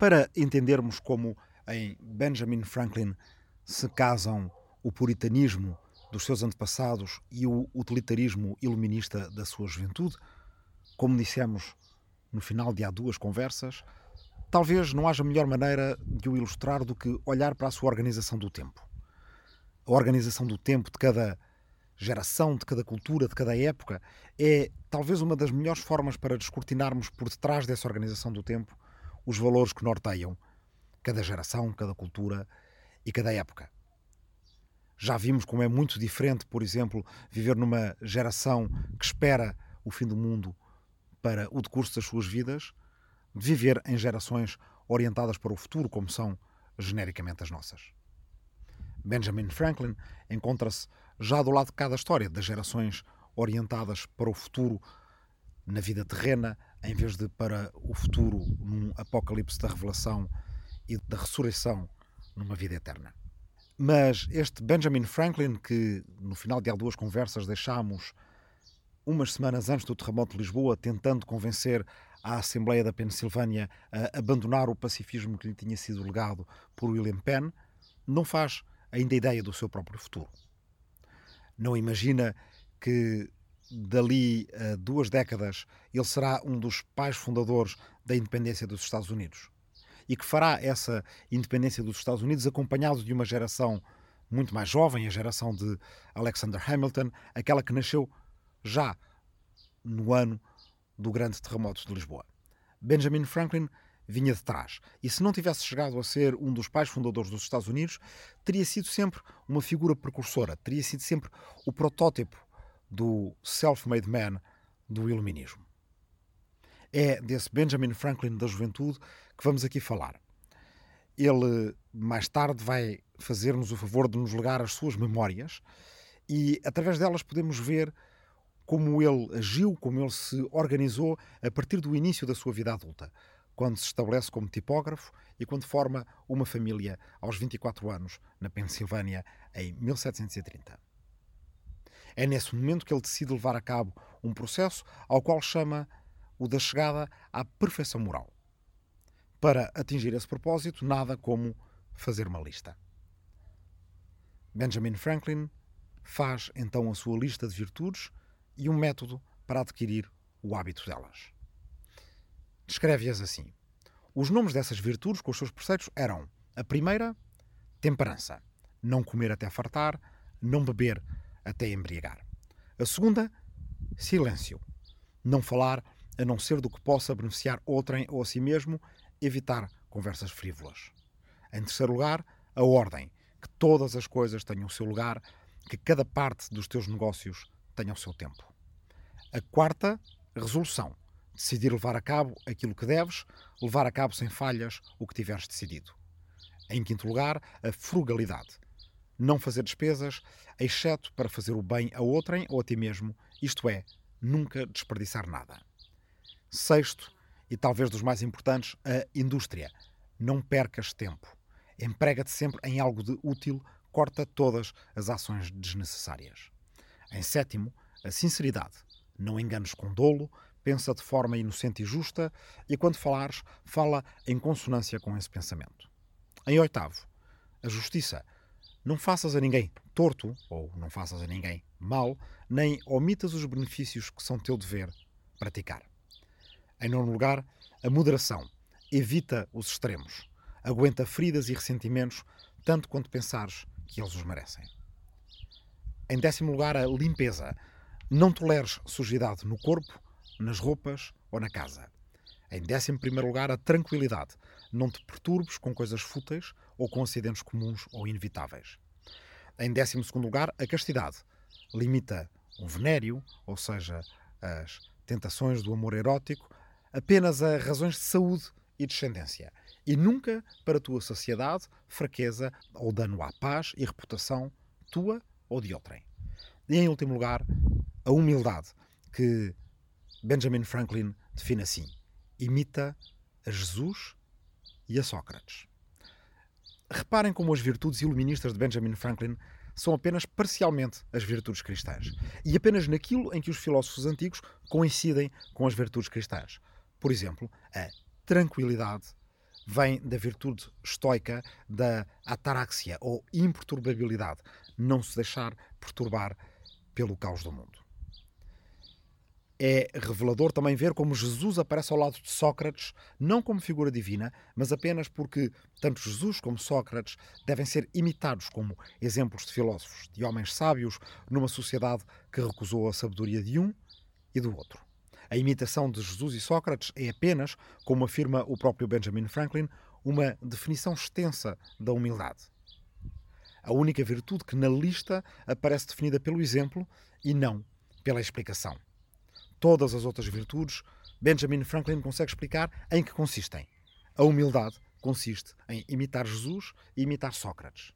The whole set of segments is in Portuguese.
para entendermos como em Benjamin Franklin se casam o puritanismo dos seus antepassados e o utilitarismo iluminista da sua juventude, como dissemos no final de há duas conversas, talvez não haja melhor maneira de o ilustrar do que olhar para a sua organização do tempo. A organização do tempo de cada geração, de cada cultura, de cada época, é talvez uma das melhores formas para descortinarmos por detrás dessa organização do tempo os valores que norteiam cada geração, cada cultura e cada época. Já vimos como é muito diferente, por exemplo, viver numa geração que espera o fim do mundo para o decurso das suas vidas, de viver em gerações orientadas para o futuro, como são genericamente as nossas. Benjamin Franklin encontra-se já do lado de cada história das gerações orientadas para o futuro na vida terrena, em vez de para o futuro num apocalipse da revelação e da ressurreição numa vida eterna. Mas este Benjamin Franklin, que no final de duas conversas deixámos umas semanas antes do terremoto de Lisboa, tentando convencer a Assembleia da Pensilvânia a abandonar o pacifismo que lhe tinha sido legado por William Penn, não faz ainda ideia do seu próprio futuro. Não imagina que dali a duas décadas ele será um dos pais fundadores da independência dos Estados Unidos e que fará essa independência dos Estados Unidos acompanhado de uma geração muito mais jovem, a geração de Alexander Hamilton, aquela que nasceu já no ano do grande terremoto de Lisboa. Benjamin Franklin vinha de trás. E se não tivesse chegado a ser um dos pais fundadores dos Estados Unidos, teria sido sempre uma figura precursora, teria sido sempre o protótipo do self-made man do iluminismo. É desse Benjamin Franklin da juventude que vamos aqui falar. Ele, mais tarde, vai fazer-nos o favor de nos legar as suas memórias e, através delas, podemos ver como ele agiu, como ele se organizou a partir do início da sua vida adulta, quando se estabelece como tipógrafo e quando forma uma família aos 24 anos na Pensilvânia em 1730. É nesse momento que ele decide levar a cabo um processo ao qual chama o da chegada à perfeição moral. Para atingir esse propósito, nada como fazer uma lista. Benjamin Franklin faz então a sua lista de virtudes e um método para adquirir o hábito delas descreve-as assim. Os nomes dessas virtudes com os seus preceitos eram a primeira, temperança, não comer até fartar, não beber até embriagar. A segunda, silêncio, não falar a não ser do que possa beneficiar outrem ou a si mesmo, evitar conversas frívolas. Em terceiro lugar, a ordem, que todas as coisas tenham o seu lugar, que cada parte dos teus negócios tenha o seu tempo. A quarta, resolução, decidir levar a cabo aquilo que deves, levar a cabo sem falhas o que tiveres decidido. Em quinto lugar, a frugalidade. Não fazer despesas, exceto para fazer o bem a outrem ou a ti mesmo, isto é, nunca desperdiçar nada. Sexto, e talvez dos mais importantes, a indústria. Não percas tempo. Emprega-te sempre em algo de útil, corta todas as ações desnecessárias. Em sétimo, a sinceridade. Não enganes com dolo, pensa de forma inocente e justa, e quando falares, fala em consonância com esse pensamento. Em oitavo, a justiça. Não faças a ninguém torto, ou não faças a ninguém mal, nem omitas os benefícios que são teu dever praticar. Em nono lugar, a moderação. Evita os extremos. Aguenta feridas e ressentimentos, tanto quanto pensares que eles os merecem. Em décimo lugar, a limpeza. Não toleres sujidade no corpo, nas roupas ou na casa. Em décimo primeiro lugar, a tranquilidade. Não te perturbes com coisas fúteis ou com acidentes comuns ou inevitáveis. Em décimo segundo lugar, a castidade. Limita um venério, ou seja, as tentações do amor erótico, apenas a razões de saúde e descendência, e nunca para a tua saciedade, fraqueza ou dano à paz e reputação tua ou de outrem. E em último lugar, a humildade, que Benjamin Franklin define assim: imita a Jesus e a Sócrates. Reparem como as virtudes iluministas de Benjamin Franklin são apenas parcialmente as virtudes cristãs e apenas naquilo em que os filósofos antigos coincidem com as virtudes cristãs. Por exemplo, a tranquilidade vem da virtude estoica da ataraxia, ou imperturbabilidade, não se deixar perturbar pelo caos do mundo. É revelador também ver como Jesus aparece ao lado de Sócrates, não como figura divina, mas apenas porque tanto Jesus como Sócrates devem ser imitados como exemplos de filósofos, de homens sábios, numa sociedade que recusou a sabedoria de um e do outro. A imitação de Jesus e Sócrates é apenas, como afirma o próprio Benjamin Franklin, uma definição extensa da humildade. A única virtude que na lista aparece definida pelo exemplo e não pela explicação. Todas as outras virtudes, Benjamin Franklin consegue explicar em que consistem. A humildade consiste em imitar Jesus e imitar Sócrates.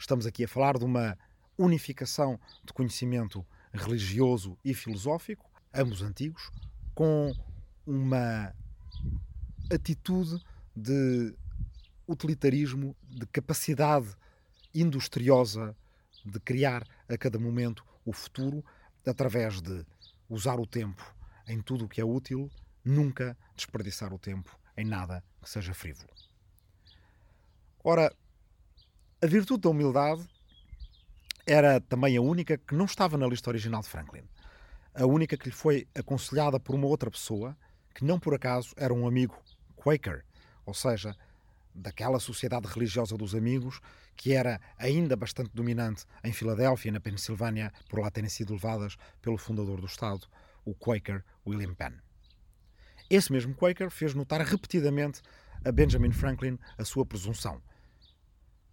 Estamos aqui a falar de uma unificação de conhecimento religioso e filosófico, ambos antigos, com uma atitude de utilitarismo, de capacidade industriosa de criar a cada momento o futuro através de usar o tempo em tudo o que é útil, nunca desperdiçar o tempo em nada que seja frívolo. Ora, a virtude da humildade era também a única que não estava na lista original de Franklin. A única que lhe foi aconselhada por uma outra pessoa, que não por acaso era um amigo Quaker, ou seja, daquela sociedade religiosa dos amigos que era ainda bastante dominante em Filadélfia, na Pensilvânia, por lá terem sido levadas pelo fundador do Estado, o Quaker William Penn. Esse mesmo Quaker fez notar repetidamente a Benjamin Franklin a sua presunção.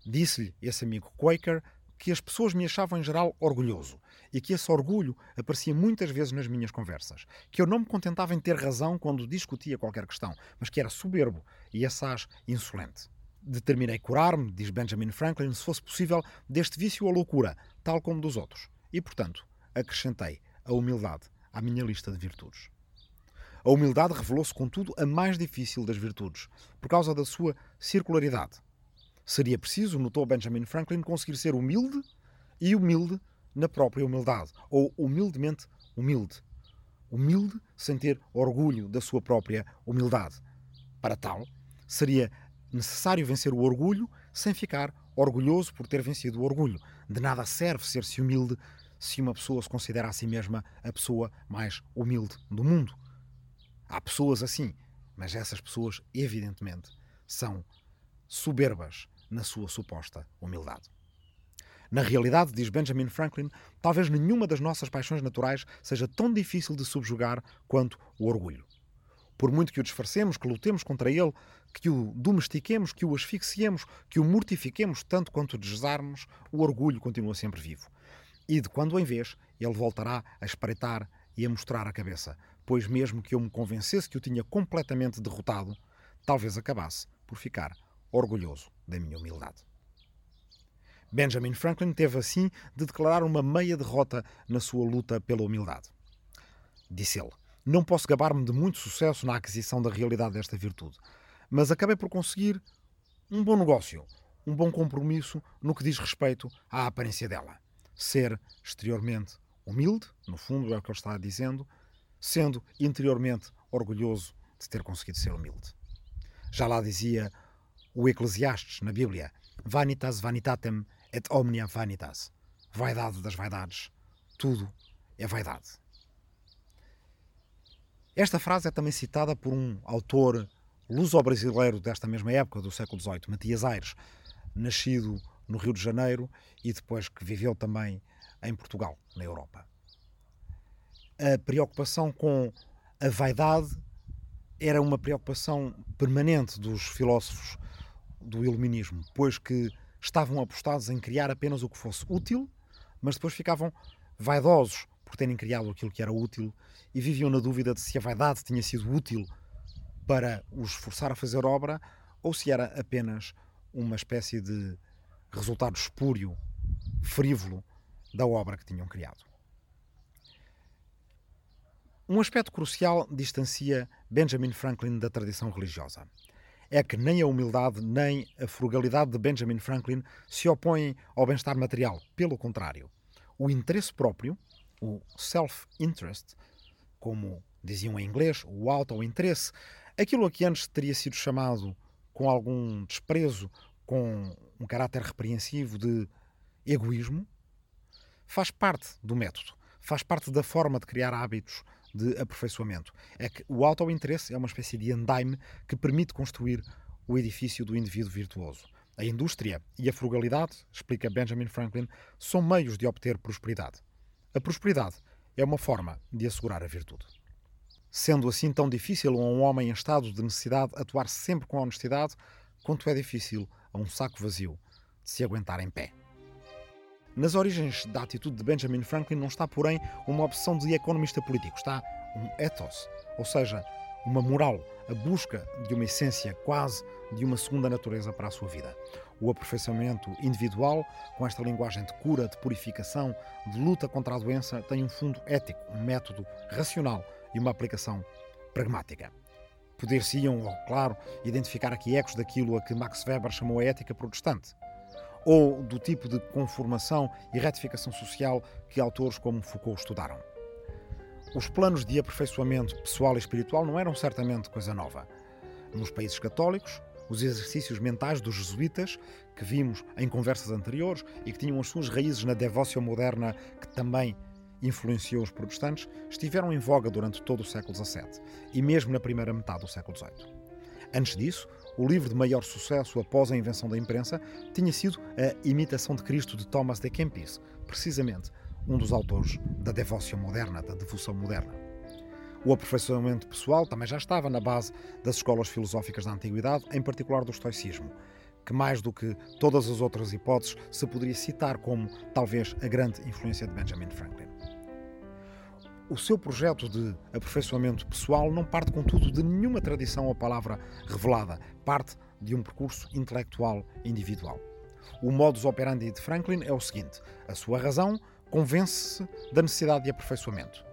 Disse-lhe esse amigo Quaker que as pessoas me achavam em geral orgulhoso e que esse orgulho aparecia muitas vezes nas minhas conversas, que eu não me contentava em ter razão quando discutia qualquer questão, mas que era soberbo e assaz insolente. Determinei curar-me, diz Benjamin Franklin, se fosse possível, deste vício ou loucura, tal como dos outros. E, portanto, acrescentei a humildade à minha lista de virtudes. A humildade revelou-se, contudo, a mais difícil das virtudes, por causa da sua circularidade. Seria preciso, notou Benjamin Franklin, conseguir ser humilde e humilde na própria humildade, ou humildemente humilde. Humilde sem ter orgulho da sua própria humildade. Para tal, seria necessário vencer o orgulho sem ficar orgulhoso por ter vencido o orgulho. De nada serve ser-se humilde se uma pessoa se considera a si mesma a pessoa mais humilde do mundo. Há pessoas assim, mas essas pessoas, evidentemente, são soberbas na sua suposta humildade. Na realidade, diz Benjamin Franklin, talvez nenhuma das nossas paixões naturais seja tão difícil de subjugar quanto o orgulho. Por muito que o disfarcemos, que lutemos contra ele, que o domestiquemos, que o asfixiemos, que o mortifiquemos tanto quanto desejarmos, o orgulho continua sempre vivo. E de quando em vez, ele voltará a espreitar e a mostrar a cabeça, pois mesmo que eu me convencesse que o tinha completamente derrotado, talvez acabasse por ficar orgulhoso da minha humildade. Benjamin Franklin teve assim de declarar uma meia derrota na sua luta pela humildade. Disse ele: Não posso gabar-me de muito sucesso na aquisição da realidade desta virtude, mas acabei por conseguir um bom negócio, um bom compromisso no que diz respeito à aparência dela. Ser exteriormente humilde, no fundo é o que ele está dizendo, sendo interiormente orgulhoso de ter conseguido ser humilde. Já lá dizia o Eclesiastes na Bíblia: Vanitas vanitatem et omnia vanitas. Vaidade das vaidades. Tudo é vaidade. Esta frase é também citada por um autor luso-brasileiro desta mesma época, do século XVIII, Matias Aires, nascido no Rio de Janeiro e depois que viveu também em Portugal, na Europa. A preocupação com a vaidade era uma preocupação permanente dos filósofos do iluminismo, pois que estavam apostados em criar apenas o que fosse útil, mas depois ficavam vaidosos por terem criado aquilo que era útil e viviam na dúvida de se a vaidade tinha sido útil para os forçar a fazer obra ou se era apenas uma espécie de resultado espúrio, frívolo da obra que tinham criado. Um aspecto crucial distancia Benjamin Franklin da tradição religiosa é que nem a humildade nem a frugalidade de Benjamin Franklin se opõem ao bem-estar material. Pelo contrário, o interesse próprio, o self-interest, como diziam em inglês, o auto-interesse, aquilo a que antes teria sido chamado com algum desprezo, com um caráter repreensivo de egoísmo, faz parte do método, faz parte da forma de criar hábitos de aperfeiçoamento. É que o auto-interesse é uma espécie de andaime que permite construir o edifício do indivíduo virtuoso. A indústria e a frugalidade, explica Benjamin Franklin, são meios de obter prosperidade. A prosperidade é uma forma de assegurar a virtude. Sendo assim tão difícil a um homem em estado de necessidade atuar sempre com honestidade, quanto é difícil a um saco vazio de se aguentar em pé. Nas origens da atitude de Benjamin Franklin não está, porém, uma opção de economista político, está um ethos, ou seja, uma moral, a busca de uma essência quase de uma segunda natureza para a sua vida. O aperfeiçoamento individual, com esta linguagem de cura, de purificação, de luta contra a doença, tem um fundo ético, um método racional e uma aplicação pragmática. Poder-se-iam, claro, identificar aqui ecos daquilo a que Max Weber chamou a ética protestante ou do tipo de conformação e retificação social que autores como Foucault estudaram. Os planos de aperfeiçoamento pessoal e espiritual não eram certamente coisa nova. Nos países católicos, os exercícios mentais dos jesuítas, que vimos em conversas anteriores e que tinham as suas raízes na devócia moderna, que também influenciou os protestantes, estiveram em voga durante todo o século XVII e mesmo na primeira metade do século XVIII. Antes disso, o livro de maior sucesso após a invenção da imprensa tinha sido A Imitação de Cristo de Thomas de Kempis, precisamente um dos autores da devoção moderna, da devoção moderna. O aperfeiçoamento pessoal também já estava na base das escolas filosóficas da Antiguidade, em particular do estoicismo, que mais do que todas as outras hipóteses se poderia citar como talvez a grande influência de Benjamin Franklin. O seu projeto de aperfeiçoamento pessoal não parte, contudo, de nenhuma tradição ou palavra revelada, parte de um percurso intelectual individual. O modus operandi de Franklin é o seguinte: a sua razão convence-se da necessidade de aperfeiçoamento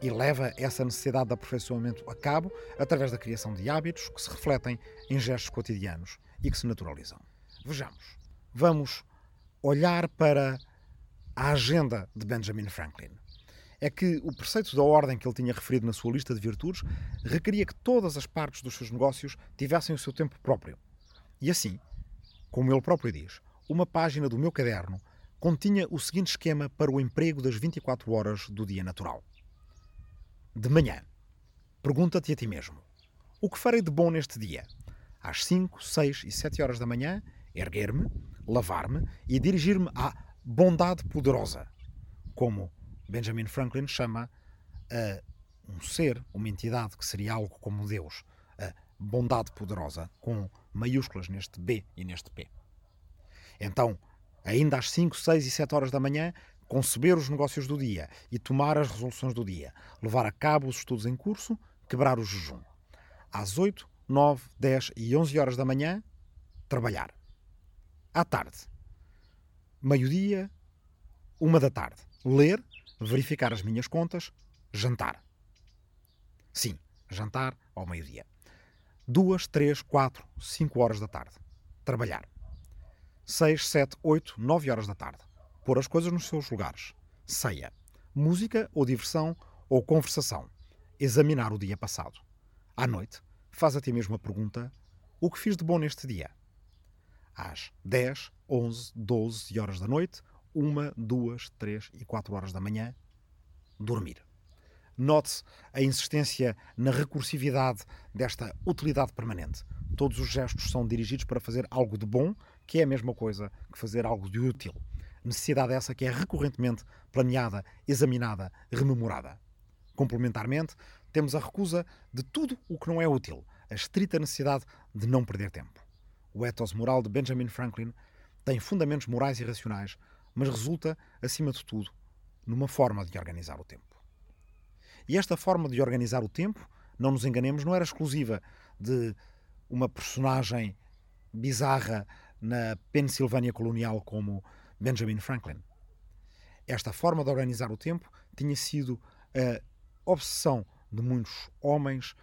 e leva essa necessidade de aperfeiçoamento a cabo através da criação de hábitos que se refletem em gestos cotidianos e que se naturalizam. Vejamos. Vamos olhar para a agenda de Benjamin Franklin é que o preceito da ordem que ele tinha referido na sua lista de virtudes requeria que todas as partes dos seus negócios tivessem o seu tempo próprio. E assim, como ele próprio diz, uma página do meu caderno continha o seguinte esquema para o emprego das 24 horas do dia natural. De manhã, pergunta-te a ti mesmo: o que farei de bom neste dia? Às 5, 6 e 7 horas da manhã, erguer-me, lavar-me e dirigir-me à bondade poderosa, como Benjamin Franklin chama a um ser, uma entidade que seria algo como Deus, a bondade poderosa, com maiúsculas neste B e neste P. Então, ainda às 5, 6 e 7 horas da manhã, conceber os negócios do dia e tomar as resoluções do dia, levar a cabo os estudos em curso, quebrar o jejum. Às 8, 9, 10 e 11 horas da manhã, trabalhar. À tarde, meio-dia, uma da tarde, ler verificar as minhas contas, jantar. Sim, jantar ao meio-dia. Duas, três, quatro, cinco horas da tarde. Trabalhar. Seis, sete, oito, nove horas da tarde. Pôr as coisas nos seus lugares. Ceia. Música ou diversão ou conversação. Examinar o dia passado. À noite, faz a ti mesmo a pergunta: o que fiz de bom neste dia? Às 10, 11, 12 horas da noite, uma, duas, três e quatro horas da manhã, dormir. Note-se a insistência na recursividade desta utilidade permanente. Todos os gestos são dirigidos para fazer algo de bom, que é a mesma coisa que fazer algo de útil. Necessidade essa que é recorrentemente planeada, examinada, rememorada. Complementarmente, temos a recusa de tudo o que não é útil, a estrita necessidade de não perder tempo. O ethos moral de Benjamin Franklin tem fundamentos morais e racionais, mas resulta, acima de tudo, numa forma de organizar o tempo. E esta forma de organizar o tempo, não nos enganemos, não era exclusiva de uma personagem bizarra na Pensilvânia colonial como Benjamin Franklin. Esta forma de organizar o tempo tinha sido a obsessão de muitos homens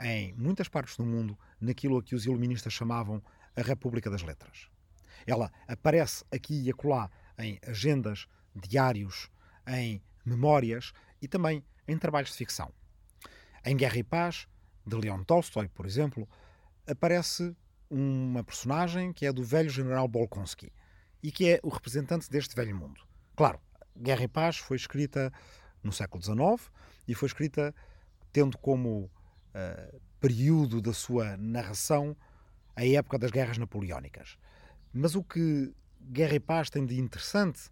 em muitas partes do mundo naquilo a que os iluministas chamavam a República das Letras. Ela aparece aqui e acolá em agendas, diários, em memórias e também em trabalhos de ficção. Em Guerra e Paz, de Leon Tolstói, por exemplo, aparece uma personagem que é do velho general Bolkonski e que é o representante deste velho mundo. Claro, Guerra e Paz foi escrita no século XIX e foi escrita tendo como uh, período da sua narração a época das guerras napoleónicas. Mas o que Guerra e Paz tem de interessante,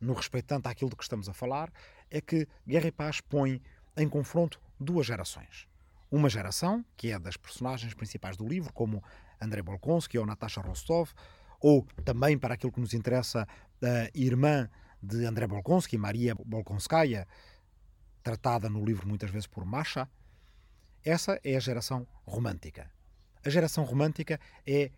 no respeitante àquilo de que estamos a falar, é que Guerra e Paz põe em confronto duas gerações. Uma geração, que é das personagens principais do livro, como Andrei Bolkonsky ou Natasha Rostov, ou também, para aquilo que nos interessa, a irmã de Andrei Bolkonsky, Maria Bolkonskaya, tratada no livro muitas vezes por Masha. Essa é a geração romântica. A geração romântica é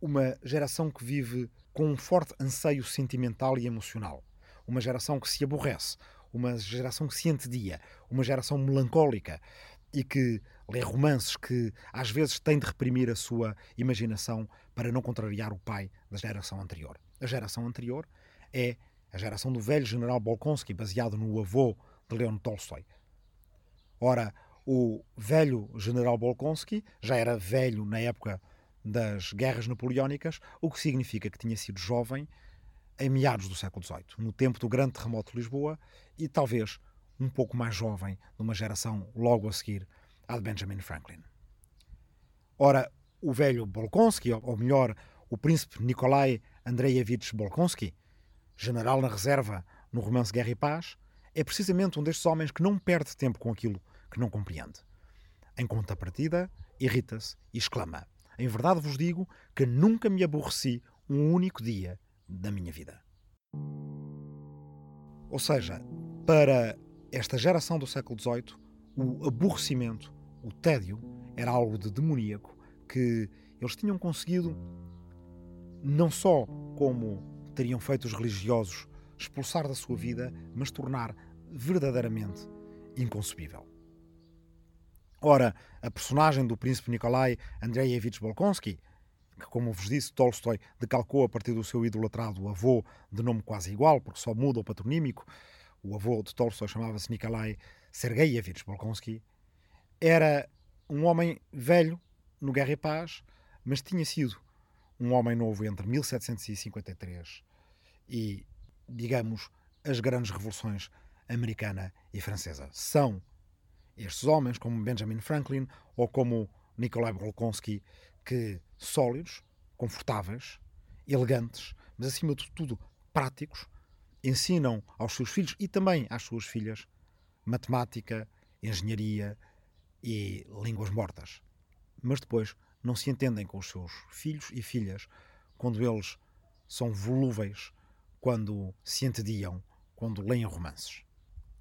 uma geração que vive com um forte anseio sentimental e emocional. Uma geração que se aborrece, uma geração que se entedia, uma geração melancólica e que lê romances que às vezes tem de reprimir a sua imaginação para não contrariar o pai da geração anterior. A geração anterior é a geração do velho general Bolkonsky, baseado no avô de Leon Tolstói. Ora, o velho general Bolkonsky já era velho na época das guerras napoleónicas, o que significa que tinha sido jovem em meados do século XVIII, no tempo do grande terremoto de Lisboa, e talvez um pouco mais jovem, numa geração logo a seguir à de Benjamin Franklin. Ora, o velho Bolkonsky, ou melhor, o príncipe Nikolai Andreevich Bolkonsky, general na reserva no romance Guerra e Paz, é precisamente um destes homens que não perde tempo com aquilo que não compreende. Em contrapartida, irrita-se e exclama: Em verdade vos digo que nunca me aborreci um único dia da minha vida. Ou seja, para esta geração do século XVIII, o aborrecimento, o tédio, era algo de demoníaco que eles tinham conseguido, não só como teriam feito os religiosos expulsar da sua vida, mas tornar verdadeiramente inconcebível. Ora, a personagem do príncipe Nikolai Andreevich Bolkonsky, que, como vos disse, Tolstói decalcou a partir do seu idolatrado avô de nome quase igual, porque só muda o patronímico, o avô de Tolstói chamava-se Nikolai Sergeyevich Bolkonsky, era um homem velho no Guerra e Paz, mas tinha sido um homem novo entre 1753 e, digamos, as grandes revoluções americana e francesa. São estes homens, como Benjamin Franklin ou como Nikolai Bolkonsky, que sólidos, confortáveis, elegantes, mas acima de tudo práticos, ensinam aos seus filhos e também às suas filhas matemática, engenharia e línguas mortas. Mas depois não se entendem com os seus filhos e filhas quando eles são volúveis, quando se entediam, quando leem romances.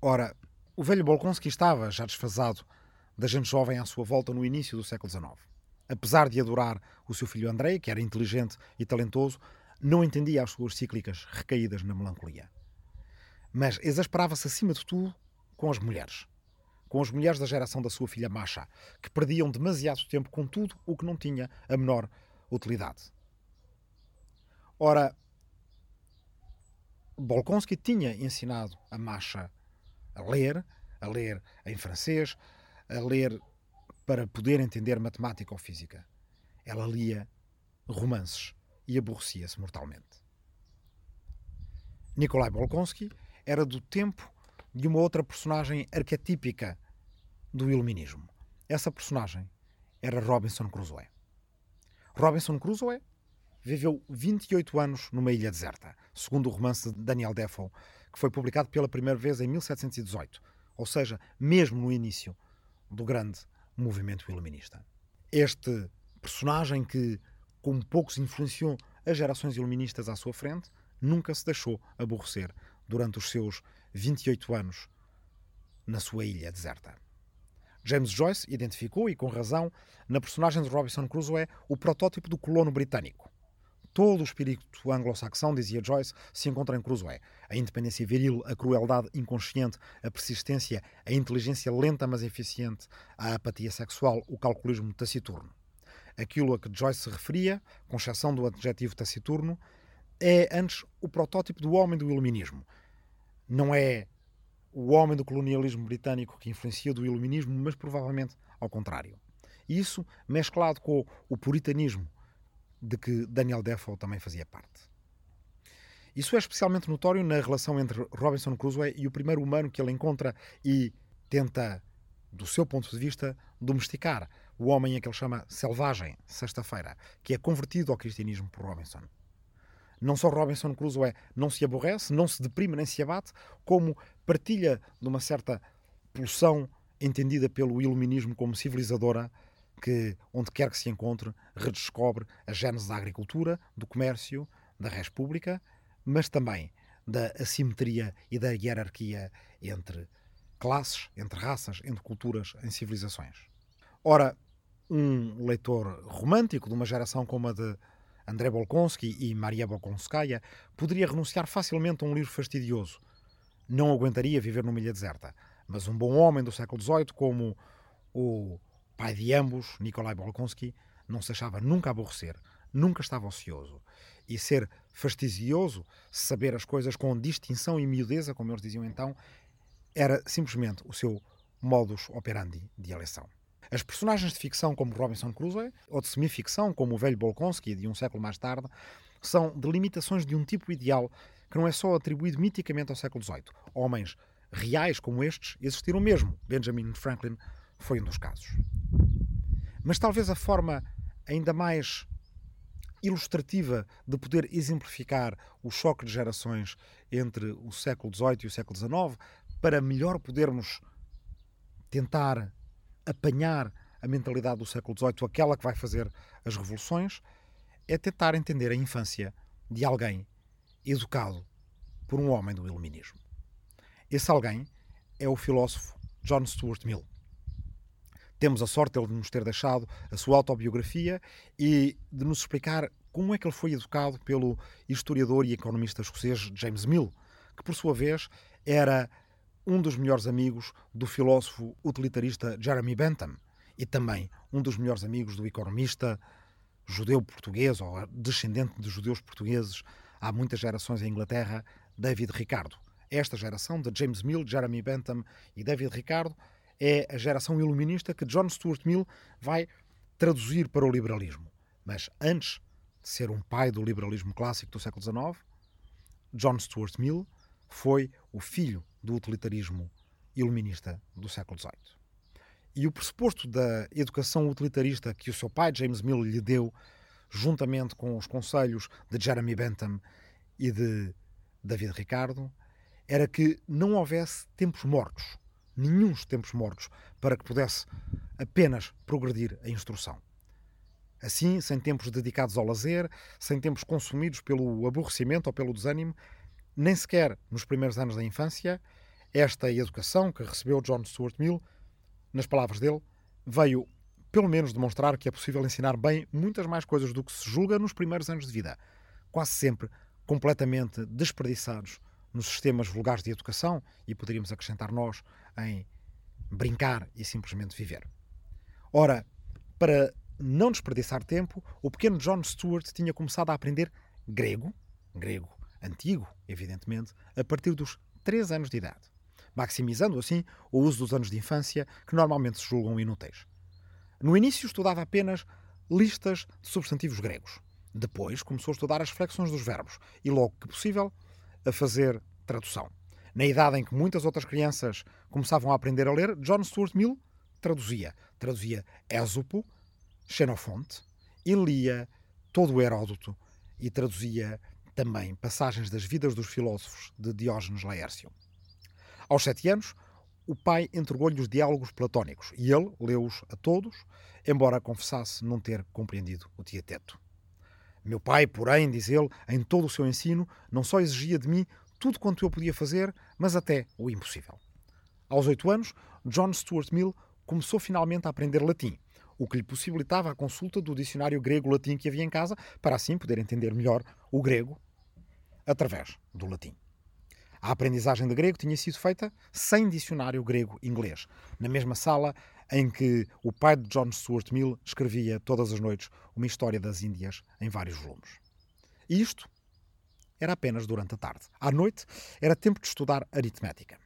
Ora, o velho Bolkonski estava já desfasado da gente jovem à sua volta no início do século XIX. Apesar de adorar o seu filho Andrei, que era inteligente e talentoso, não entendia as suas cíclicas recaídas na melancolia. Mas exasperava-se acima de tudo com as mulheres. Com as mulheres da geração da sua filha Masha, que perdiam demasiado tempo com tudo o que não tinha a menor utilidade. Ora, Bolkonski tinha ensinado a Masha a ler, a ler em francês, a ler para poder entender matemática ou física. Ela lia romances e aborrecia-se mortalmente. Nikolai Bolkonsky era do tempo de uma outra personagem arquetípica do iluminismo. Essa personagem era Robinson Crusoe. Robinson Crusoe viveu 28 anos numa ilha deserta, segundo o romance de Daniel Defoe, que foi publicado pela primeira vez em 1718, ou seja, mesmo no início do grande movimento iluminista. Este personagem que, como poucos influenciou as gerações iluministas à sua frente, nunca se deixou aborrecer durante os seus 28 anos na sua ilha deserta. James Joyce identificou, e com razão, na personagem de Robinson Crusoe o protótipo do colono britânico, Todo o espírito anglo-saxão, dizia Joyce, se encontra em Crusoe. A independência viril, a crueldade inconsciente, a persistência, a inteligência lenta mas eficiente, a apatia sexual, o calculismo taciturno. Aquilo a que Joyce se referia, com exceção do adjetivo taciturno, é antes o protótipo do homem do iluminismo. Não é o homem do colonialismo britânico que influencia do iluminismo, mas provavelmente ao contrário. Isso mesclado com o puritanismo de que Daniel Defoe também fazia parte. Isso é especialmente notório na relação entre Robinson Crusoe e o primeiro humano que ele encontra e tenta, do seu ponto de vista, domesticar o homem a que ele chama selvagem, sexta-feira, que é convertido ao cristianismo por Robinson. Não só Robinson Crusoe não se aborrece, não se deprime nem se abate, como partilha de uma certa pulsão entendida pelo iluminismo como civilizadora, que, onde quer que se encontre, redescobre a gênese da agricultura, do comércio, da res pública mas também da assimetria e da hierarquia entre classes, entre raças, entre culturas, em civilizações. Ora, um leitor romântico de uma geração como a de André Bolkonski e Maria Bolkonskaya poderia renunciar facilmente a um livro fastidioso. Não aguentaria viver numa ilha deserta. Mas um bom homem do século XVIII, como o pai de ambos, Nikolai Bolkonski, não se achava nunca aborrecer, nunca estava ocioso e ser fastidioso, saber as coisas com distinção e miudeza, como eles diziam então, era simplesmente o seu modus operandi de eleição. As personagens de ficção como Robinson Crusoe, ou de semificção como o velho Bolkonski de um século mais tarde, são delimitações de um tipo ideal que não é só atribuído miticamente ao século XVIII. Homens reais como estes existiram mesmo. Benjamin Franklin foi um dos casos. Mas talvez a forma ainda mais ilustrativa de poder exemplificar o choque de gerações entre o século XVIII e o século XIX, para melhor podermos tentar apanhar a mentalidade do século XVIII, aquela que vai fazer as revoluções, é tentar entender a infância de alguém educado por um homem do iluminismo. Esse alguém é o filósofo John Stuart Mill. Temos a sorte de nos ter deixado a sua autobiografia e de nos explicar como é que ele foi educado pelo historiador e economista escocês James Mill, que por sua vez era um dos melhores amigos do filósofo utilitarista Jeremy Bentham e também um dos melhores amigos do economista judeu português ou descendente de judeus portugueses há muitas gerações em Inglaterra, David Ricardo. Esta geração de James Mill, Jeremy Bentham e David Ricardo é a geração iluminista que John Stuart Mill vai traduzir para o liberalismo. Mas antes de ser um pai do liberalismo clássico do século XIX, John Stuart Mill foi o filho do utilitarismo iluminista do século XVIII. E o pressuposto da educação utilitarista que o seu pai, James Mill, lhe deu, juntamente com os conselhos de Jeremy Bentham e de David Ricardo, era que não houvesse tempos mortos nenhum tempos mortos para que pudesse apenas progredir a instrução. Assim, sem tempos dedicados ao lazer, sem tempos consumidos pelo aborrecimento ou pelo desânimo, nem sequer nos primeiros anos da infância, esta educação que recebeu John Stuart Mill, nas palavras dele, veio pelo menos demonstrar que é possível ensinar bem muitas mais coisas do que se julga nos primeiros anos de vida, quase sempre completamente desperdiçados nos sistemas vulgares de educação e poderíamos acrescentar nós em brincar e simplesmente viver. Ora, para não desperdiçar tempo, o pequeno John Stuart tinha começado a aprender grego, grego antigo, evidentemente, a partir dos 3 anos de idade, maximizando assim o uso dos anos de infância que normalmente se julgam inúteis. No início estudava apenas listas de substantivos gregos. Depois começou a estudar as flexões dos verbos e, logo que possível, a fazer tradução. Na idade em que muitas outras crianças começavam a aprender a ler, John Stuart Mill traduzia. Traduzia Ésopo, Xenofonte, e lia todo o Heródoto e traduzia também passagens das vidas dos filósofos de Diógenes Laércio. Aos sete anos, o pai entregou-lhe os diálogos platónicos e ele leu-os a todos, embora confessasse não ter compreendido o tieteto. Meu pai, porém, diz ele, em todo o seu ensino, não só exigia de mim tudo quanto eu podia fazer, mas até o impossível. Aos oito anos, John Stuart Mill começou finalmente a aprender latim, o que lhe possibilitava a consulta do dicionário grego-latim que havia em casa, para assim poder entender melhor o grego através do latim. A aprendizagem de grego tinha sido feita sem dicionário grego-inglês, na mesma sala em que o pai de John Stuart Mill escrevia todas as noites uma história das Índias em vários volumes. E isto era apenas durante a tarde. À noite era tempo de estudar aritmética.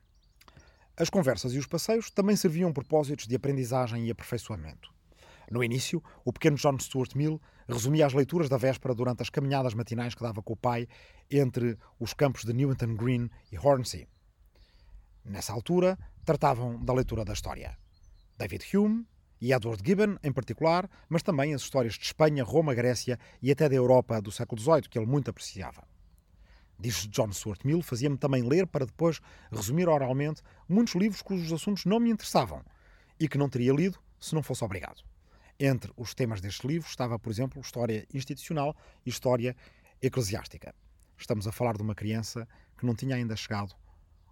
As conversas e os passeios também serviam propósitos de aprendizagem e aperfeiçoamento. No início, o pequeno John Stuart Mill resumia as leituras da véspera durante as caminhadas matinais que dava com o pai entre os campos de Newington Green e Hornsey. Nessa altura, tratavam da leitura da história. David Hume e Edward Gibbon, em particular, mas também as histórias de Espanha, Roma, Grécia e até da Europa do século XVIII, que ele muito apreciava. Diz John Stuart Mill, fazia-me também ler para depois resumir oralmente muitos livros cujos assuntos não me interessavam e que não teria lido se não fosse obrigado. Entre os temas deste livro estava, por exemplo, História Institucional e História Eclesiástica. Estamos a falar de uma criança que não tinha ainda chegado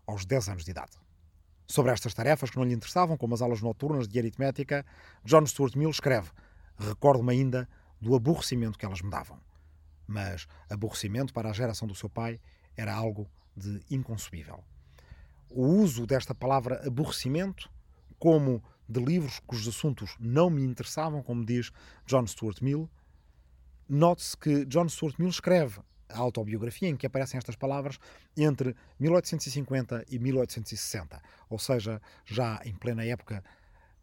aos 10 anos de idade. Sobre estas tarefas que não lhe interessavam, como as aulas noturnas de aritmética, John Stuart Mill escreve: Recordo-me ainda do aborrecimento que elas me davam. Mas aborrecimento para a geração do seu pai era algo de inconcebível. O uso desta palavra aborrecimento como de livros cujos assuntos não me interessavam, como diz John Stuart Mill, note-se que John Stuart Mill escreve autobiografia em que aparecem estas palavras entre 1850 e 1860, ou seja, já em plena época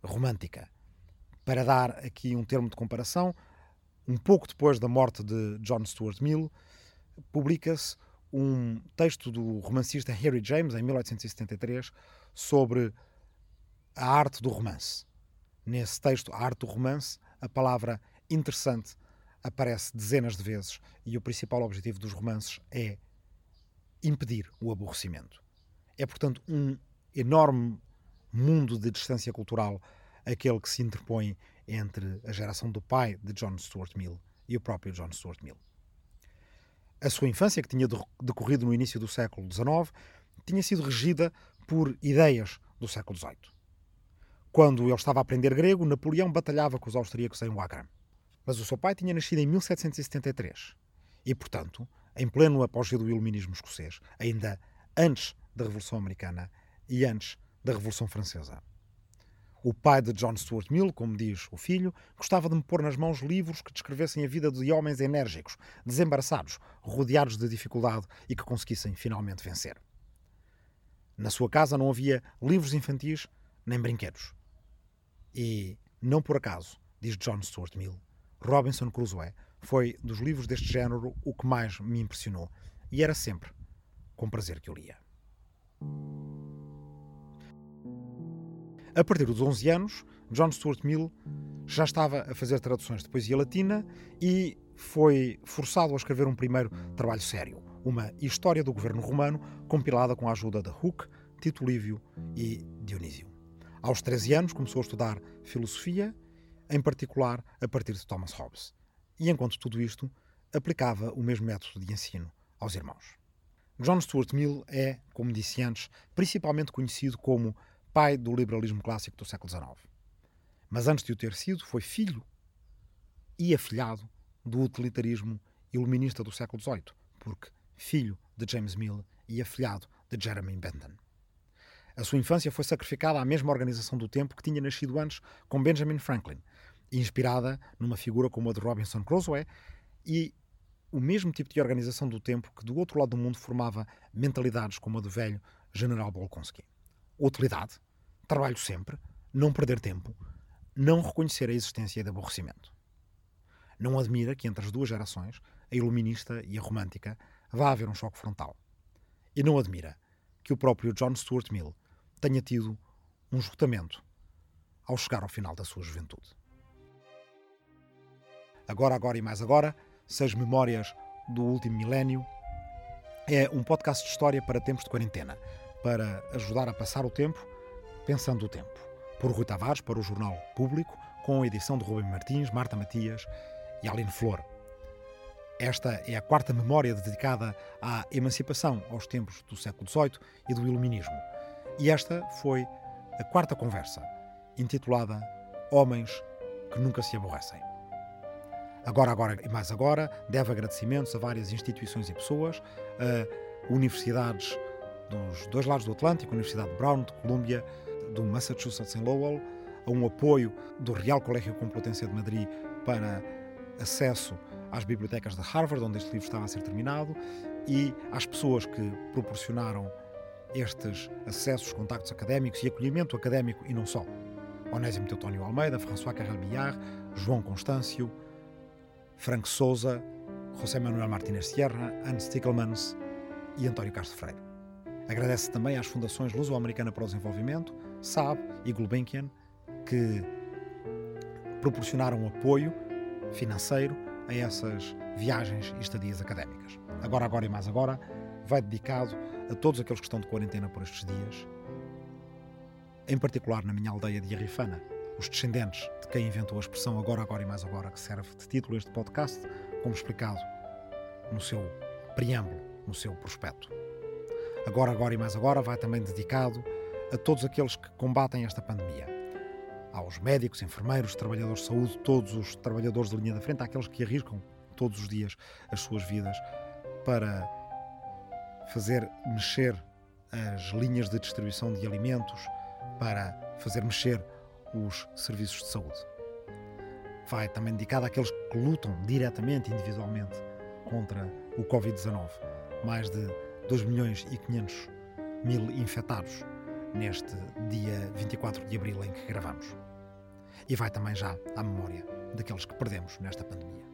romântica. Para dar aqui um termo de comparação, um pouco depois da morte de John Stuart Mill, publica-se um texto do romancista Harry James, em 1873, sobre a arte do romance. Nesse texto, a arte do romance, a palavra interessante aparece dezenas de vezes e o principal objetivo dos romances é impedir o aborrecimento. É, portanto, um enorme mundo de distância cultural aquele que se interpõe entre a geração do pai de John Stuart Mill e o próprio John Stuart Mill. A sua infância, que tinha decorrido no início do século XIX, tinha sido regida por ideias do século XVIII. Quando ele estava a aprender grego, Napoleão batalhava com os austríacos em Wagram. Mas o seu pai tinha nascido em 1773 e, portanto, em pleno apogeu do iluminismo escocês, ainda antes da Revolução Americana e antes da Revolução Francesa. O pai de John Stuart Mill, como diz o filho, gostava de me pôr nas mãos livros que descrevessem a vida de homens enérgicos, desembaraçados, rodeados de dificuldade e que conseguissem finalmente vencer. Na sua casa não havia livros infantis nem brinquedos. E, não por acaso, diz John Stuart Mill, Robinson Crusoe foi, dos livros deste género, o que mais me impressionou. E era sempre com prazer que eu lia. A partir dos 11 anos, John Stuart Mill já estava a fazer traduções de poesia latina e foi forçado a escrever um primeiro trabalho sério, uma História do Governo Romano, compilada com a ajuda de Hooke, Tito Livio e Dionísio. Aos 13 anos começou a estudar filosofia em particular a partir de Thomas Hobbes. E enquanto tudo isto, aplicava o mesmo método de ensino aos irmãos. John Stuart Mill é, como disse antes, principalmente conhecido como pai do liberalismo clássico do século XIX. Mas antes de o ter sido, foi filho e afilhado do utilitarismo iluminista do século XVIII, porque filho de James Mill e afilhado de Jeremy Bentham. A sua infância foi sacrificada à mesma organização do tempo que tinha nascido antes com Benjamin Franklin, inspirada numa figura como a de Robinson Crusoe e o mesmo tipo de organização do tempo que do outro lado do mundo formava mentalidades como a do velho General Bolkonsky. Utilidade, trabalho sempre, não perder tempo, não reconhecer a existência de aborrecimento. Não admira que entre as duas gerações, a iluminista e a romântica, vá haver um choque frontal. E não admira que o próprio John Stuart Mill tenha tido um esgotamento ao chegar ao final da sua juventude. Agora, agora e mais agora, seis memórias do último milénio. É um podcast de história para tempos de quarentena, para ajudar a passar o tempo pensando o tempo. Por Rui Tavares para o Jornal Público, com a edição de Rubem Martins, Marta Matias e Aline Flor. Esta é a quarta memória dedicada à emancipação aos tempos do século XVIII e do Iluminismo. E esta foi a quarta conversa, intitulada Homens que Nunca Se Aborrecem. Agora, agora e mais agora, deve agradecimentos a várias instituições e pessoas, a universidades dos dois lados do Atlântico, a Universidade de Brown, de Colômbia, do Massachusetts em Lowell, a um apoio do Real Colégio Complutense de Madrid para acesso às bibliotecas de Harvard, onde este livro estava a ser terminado, e às pessoas que proporcionaram estes acessos, contactos académicos e acolhimento académico e não só. Onésimo Teutónio Almeida, François Carrel Billard, João Constâncio, Frank Souza, José Manuel Martínez Sierra, Hans Stickelmans e António Castro Freire. Agradece também às fundações Luso-Americana para o Desenvolvimento, SAB e Gulbenkian, que proporcionaram apoio financeiro a essas viagens e estadias académicas. Agora, agora e mais agora, vai dedicado a todos aqueles que estão de quarentena por estes dias, em particular na minha aldeia de Arrifana, os descendentes de quem inventou a expressão agora, agora e mais agora, que serve de título a este podcast, como explicado no seu preâmbulo, no seu prospecto. Agora, agora e mais agora vai também dedicado a todos aqueles que combatem esta pandemia. Aos médicos, enfermeiros, trabalhadores de saúde, todos os trabalhadores da linha da frente, àqueles que arriscam todos os dias as suas vidas para fazer mexer as linhas de distribuição de alimentos, para fazer mexer os serviços de saúde. Vai também dedicado àqueles que lutam diretamente, individualmente, contra o Covid-19. Mais de 2 milhões e 500 mil infectados neste dia 24 de abril em que gravamos. E vai também já à memória daqueles que perdemos nesta pandemia.